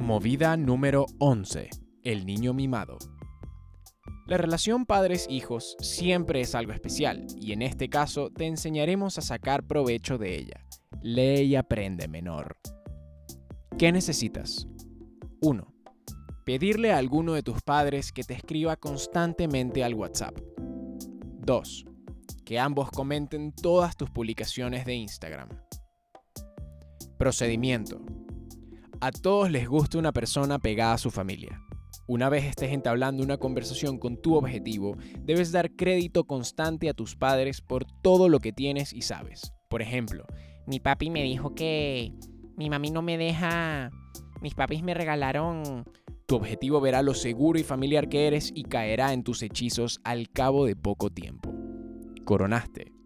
Movida número 11. El niño mimado. La relación padres-hijos siempre es algo especial y en este caso te enseñaremos a sacar provecho de ella. Lee y aprende menor. ¿Qué necesitas? 1. Pedirle a alguno de tus padres que te escriba constantemente al WhatsApp. 2. Que ambos comenten todas tus publicaciones de Instagram. Procedimiento. A todos les gusta una persona pegada a su familia. Una vez estés entablando una conversación con tu objetivo, debes dar crédito constante a tus padres por todo lo que tienes y sabes. Por ejemplo, mi papi me dijo que mi mami no me deja, mis papis me regalaron. Tu objetivo verá lo seguro y familiar que eres y caerá en tus hechizos al cabo de poco tiempo. Coronaste.